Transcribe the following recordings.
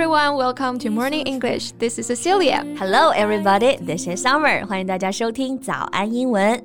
everyone, welcome to Morning English. This is Cecilia. Hello, everybody. This is Summer. 欢迎大家收听早安英文。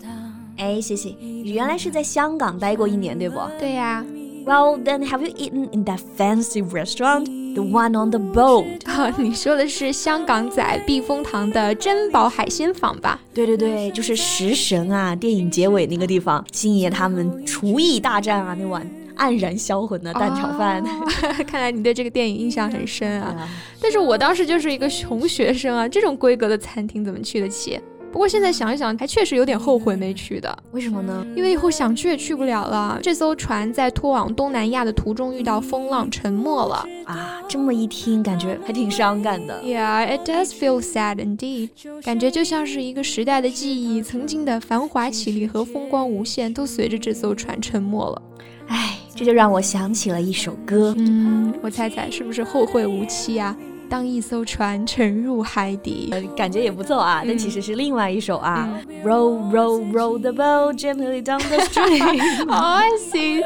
哎，西西，你原来是在香港待过一年，对不？对呀。Well, then have you eaten in that fancy restaurant, the one on the boat? 啊，你说的是香港仔避风塘的珍宝海鲜舫吧？对对对，就是《食神》啊，电影结尾那个地方，星爷他们厨艺大战啊那晚。黯然销魂的蛋炒饭，哦、看来你对这个电影印象很深啊。但是我当时就是一个穷学生啊，这种规格的餐厅怎么去得起？不过现在想一想，还确实有点后悔没去的。为什么呢？因为以后想去也去不了了。这艘船在拖往东南亚的途中遇到风浪沉没了啊！这么一听，感觉还挺伤感的。Yeah, it does feel sad indeed. 感觉就像是一个时代的记忆，曾经的繁华绮丽和风光无限，都随着这艘船沉没了。唉。这就让我想起了一首歌，嗯，我猜猜是不是后会无期啊？当一艘船沉入海底，感觉也不错啊。但其实是另外一首啊，Row row row the boat gently down the stream。I see，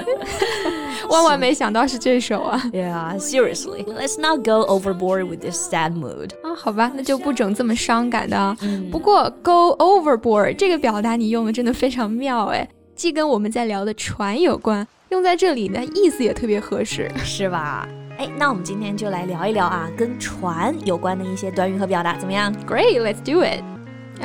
万万没想到是这首啊。Yeah, seriously, let's not go overboard with this sad mood。啊，好吧，那就不整这么伤感的。不过 go overboard 这个表达你用的真的非常妙哎，既跟我们在聊的船有关。用在这里呢，意思也特别合适，是吧？哎，那我们今天就来聊一聊啊，跟船有关的一些短语和表达，怎么样？Great，let's do it。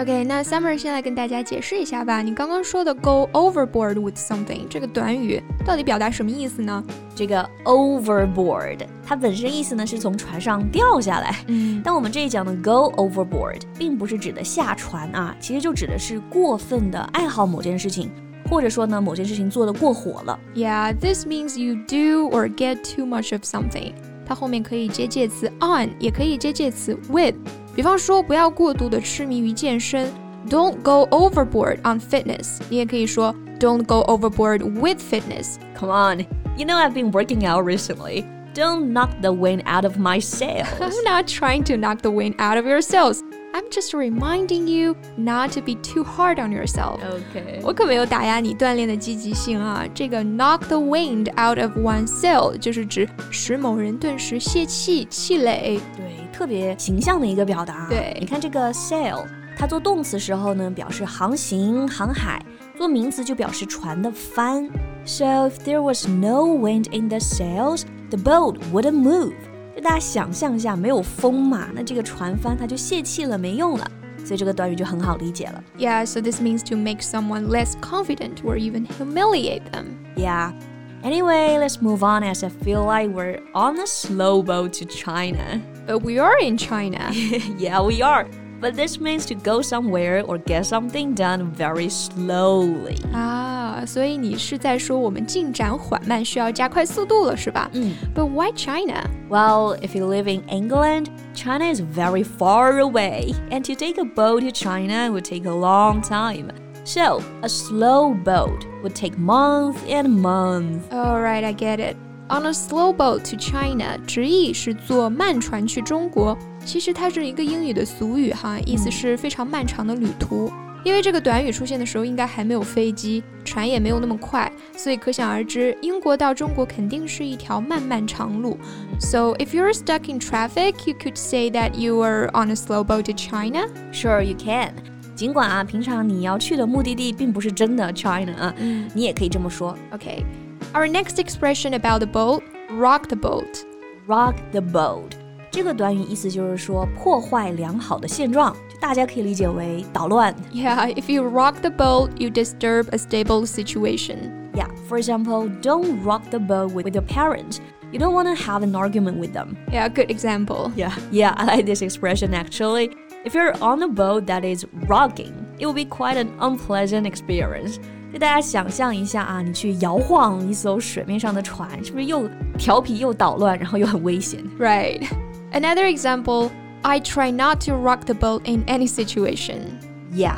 OK，那 Summer 先来跟大家解释一下吧。你刚刚说的 go overboard with something 这个短语到底表达什么意思呢？这个 overboard 它本身意思呢是从船上掉下来，嗯，但我们这一讲的 go overboard 并不是指的下船啊，其实就指的是过分的爱好某件事情。或者说呢，某件事情做得过火了。Yeah, this means you do or get too much of something。它后面可以接介词 on，也可以接介词 with。比方说，不要过度的痴迷于健身，Don't go overboard on fitness。你也可以说 Don't go overboard with fitness。Come on, you know I've been working out recently. Don't knock the wind out of my sails. I'm not trying to knock the wind out of your sails. I'm just reminding you not to be too hard on yourself. OK，我可没有打压你锻炼的积极性啊。这个 knock the wind out of one's sail 就是指使某人顿时泄气、气馁。对，特别形象的一个表达。对，你看这个 sail，它做动词时候呢，表示航行、航海；做名词就表示船的帆。So if there was no wind in the sails, the boat wouldn't move. 大家想象一下，没有风嘛，那这个船帆它就泄气了，没用了。所以这个短语就很好理解了。Yeah, so this means to make someone less confident or even humiliate them. Yeah. Anyway, let's move on as I feel like we're on a slow boat to China. But we are in China. yeah, we are. But this means to go somewhere or get something done very slowly. 啊，所以你是在说我们进展缓慢，需要加快速度了，是吧？嗯。But why China? Well, if you live in England, China is very far away, and to take a boat to China would take a long time. So, a slow boat would take months and months. All right, I get it. On a slow boat to China，直译是坐慢船去中国。其实它是一个英语的俗语哈，意思是非常漫长的旅途。 因为这个短语出现的时候，应该还没有飞机，船也没有那么快，所以可想而知，英国到中国肯定是一条漫漫长路。So if you're stuck in traffic, you could say that you are on a slow boat to China. Sure, you can. 尽管啊，平常你要去的目的地并不是真的 China 啊，你也可以这么说。Okay. Our next expression about the boat, rock the boat. Rock the boat. 这个短语意思就是说破坏良好的现状，大家可以理解为捣乱。Yeah, if you rock the boat, you disturb a stable situation. Yeah, for example, don't rock the boat with, with your parents. You don't want to have an argument with them. Yeah, good example. Yeah, yeah, I like this expression actually. If you're on a boat that is rocking, it will be quite an unpleasant experience. 就大家想象一下啊，你去摇晃一艘水面上的船，是不是又调皮又捣乱，然后又很危险？Right. Another example, I try not to rock the boat in any situation. Yeah,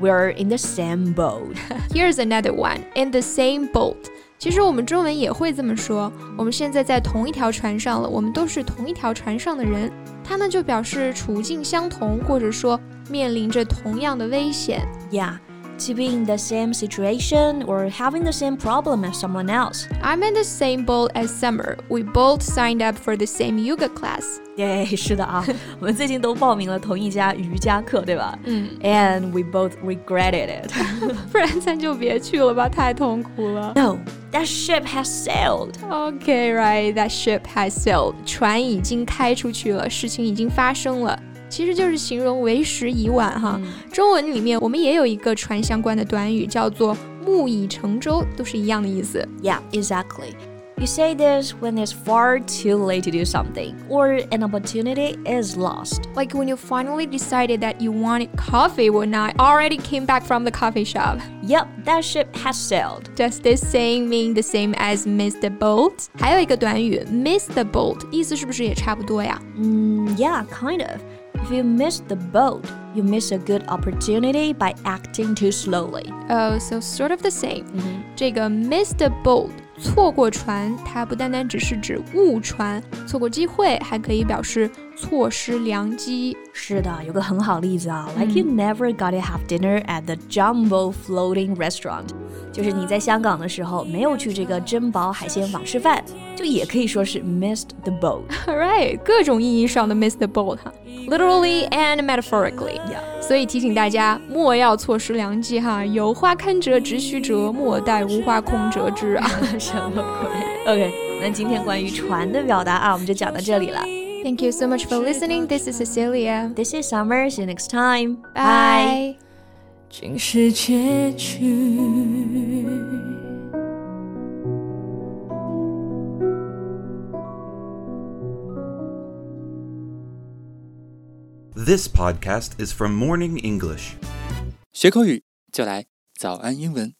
we're in the same boat. Here's another one, in the same boat. 其实我们中文也会这么说，我们现在在同一条船上了，我们都是同一条船上的人，它呢就表示处境相同，或者说面临着同样的危险。Yeah. to be in the same situation or having the same problem as someone else. I'm in the same boat as Summer. We both signed up for the same yoga class. 对，是的啊，我们最近都报名了同一家瑜伽课，对吧？嗯。And we both regretted it. 不然咱就别去了吧，太痛苦了。No, that ship has sailed. Okay, right, that ship has sailed. 船已经开出去了，事情已经发生了。 其实就是形容为时已晚哈。中文里面我们也有一个船相关的短语，叫做木已成舟，都是一样的意思。Yeah, exactly. You say this when it's far too late to do something or an opportunity is lost. Like when you finally decided that you wanted coffee when I already came back from the coffee shop. Yep, that ship has sailed. Does this saying mean the same as miss the boat? 还有一个短语 miss the boat，意思是不是也差不多呀？嗯、mm,，Yeah, kind of. If you miss the boat, you miss a good opportunity by acting too slowly. Oh, so sort of the same. Mm -hmm. 这个 miss the boat 错过船，它不单单只是指误船，错过机会，还可以表示错失良机。是的，有个很好例子啊、嗯、，like you never got to have dinner at the Jumbo Floating Restaurant， 就是你在香港的时候没有去这个珍宝海鲜坊吃饭，就也可以说是 missed the boat。Right，各种意义上的 missed the boat 哈，literally and metaphorically。所以提醒大家，莫要错失良机哈，有花堪折直须折，莫待无花空折枝啊！什么鬼？OK，那今天关于船的表达啊，我们就讲到这里了。Thank you so much for listening. This is Cecilia. This is Summer. See you next time. Bye. 竟是结局。This podcast is from Morning English. 学口语就来早安英文。